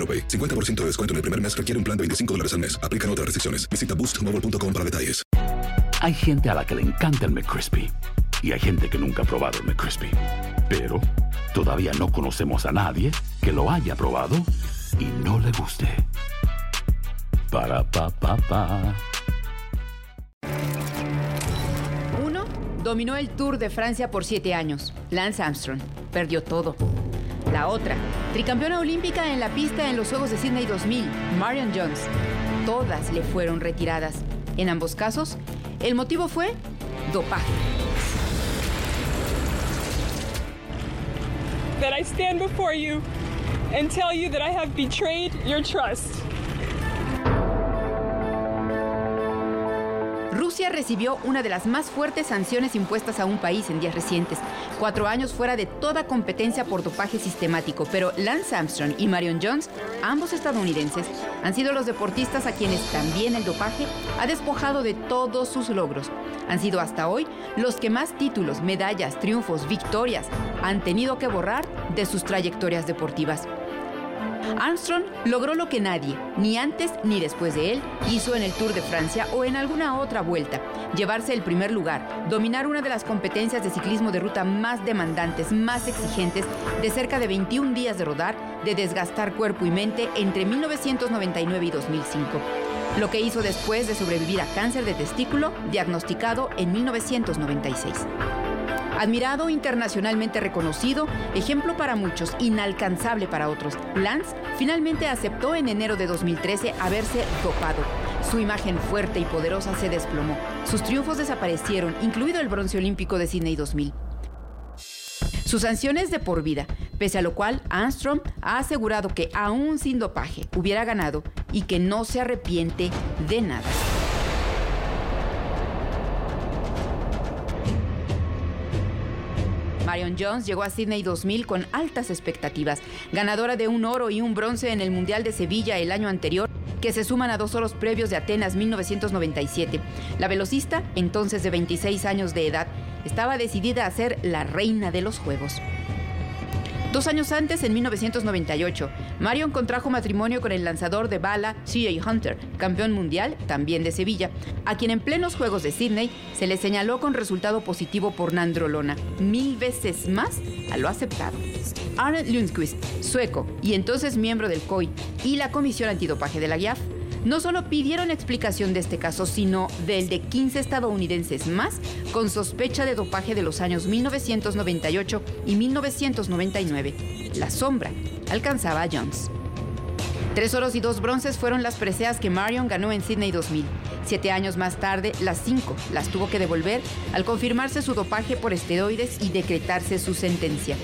AroPay. 50% de descuento en el primer mes requiere un plan de 25 dólares al mes. Aplican otras restricciones. Visita boostmobile.com para detalles. Hay gente a la que le encanta el McCrispy y hay gente que nunca ha probado el McCrispy. Pero todavía no conocemos a nadie que lo haya probado y no le guste. Para pa pa pa. Uno dominó el Tour de Francia por siete años. Lance Armstrong perdió todo. La otra, tricampeona olímpica en la pista en los Juegos de Sydney 2000, Marion Jones. Todas le fueron retiradas. En ambos casos, el motivo fue dopaje. that I stand before you and tell you that I have betrayed your trust. Rusia recibió una de las más fuertes sanciones impuestas a un país en días recientes. Cuatro años fuera de toda competencia por dopaje sistemático, pero Lance Armstrong y Marion Jones, ambos estadounidenses, han sido los deportistas a quienes también el dopaje ha despojado de todos sus logros. Han sido hasta hoy los que más títulos, medallas, triunfos, victorias han tenido que borrar de sus trayectorias deportivas. Armstrong logró lo que nadie, ni antes ni después de él, hizo en el Tour de Francia o en alguna otra vuelta. Llevarse el primer lugar, dominar una de las competencias de ciclismo de ruta más demandantes, más exigentes, de cerca de 21 días de rodar, de desgastar cuerpo y mente entre 1999 y 2005. Lo que hizo después de sobrevivir a cáncer de testículo, diagnosticado en 1996. Admirado, internacionalmente reconocido, ejemplo para muchos, inalcanzable para otros, Lance finalmente aceptó en enero de 2013 haberse dopado. Su imagen fuerte y poderosa se desplomó. Sus triunfos desaparecieron, incluido el bronce olímpico de Sydney 2000. Sus sanciones de por vida, pese a lo cual Armstrong ha asegurado que aún sin dopaje hubiera ganado y que no se arrepiente de nada. Marion Jones llegó a Sydney 2000 con altas expectativas, ganadora de un oro y un bronce en el Mundial de Sevilla el año anterior, que se suman a dos oros previos de Atenas 1997. La velocista, entonces de 26 años de edad, estaba decidida a ser la reina de los Juegos. Dos años antes, en 1998, Marion contrajo matrimonio con el lanzador de bala C.A. Hunter, campeón mundial también de Sevilla, a quien en plenos Juegos de Sydney se le señaló con resultado positivo por nandrolona, mil veces más a lo aceptado. Arne Lundqvist, sueco y entonces miembro del COI y la Comisión Antidopaje de la GIAF, no solo pidieron explicación de este caso, sino del de 15 estadounidenses más con sospecha de dopaje de los años 1998 y 1999. La sombra alcanzaba a Jones. Tres oros y dos bronces fueron las preseas que Marion ganó en Sydney 2000. Siete años más tarde, las cinco las tuvo que devolver al confirmarse su dopaje por esteroides y decretarse su sentencia.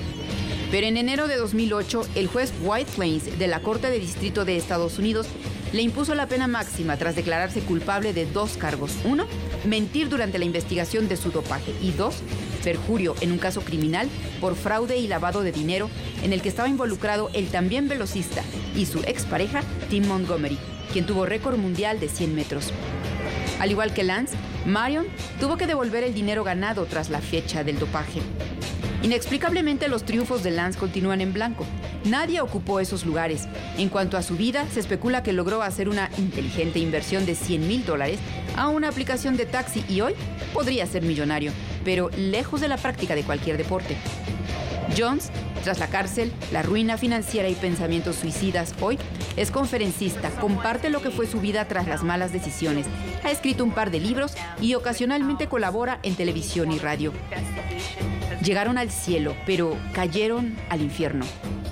Pero en enero de 2008, el juez White Plains de la Corte de Distrito de Estados Unidos le impuso la pena máxima tras declararse culpable de dos cargos. Uno, mentir durante la investigación de su dopaje. Y dos, perjurio en un caso criminal por fraude y lavado de dinero en el que estaba involucrado el también velocista y su expareja Tim Montgomery. quien tuvo récord mundial de 100 metros. Al igual que Lance, Marion tuvo que devolver el dinero ganado tras la fecha del dopaje. Inexplicablemente los triunfos de Lance continúan en blanco. Nadie ocupó esos lugares. En cuanto a su vida, se especula que logró hacer una inteligente inversión de 100 mil dólares a una aplicación de taxi y hoy podría ser millonario, pero lejos de la práctica de cualquier deporte. Jones, tras la cárcel, la ruina financiera y pensamientos suicidas hoy, es conferencista, comparte lo que fue su vida tras las malas decisiones, ha escrito un par de libros y ocasionalmente colabora en televisión y radio. Llegaron al cielo, pero cayeron al infierno,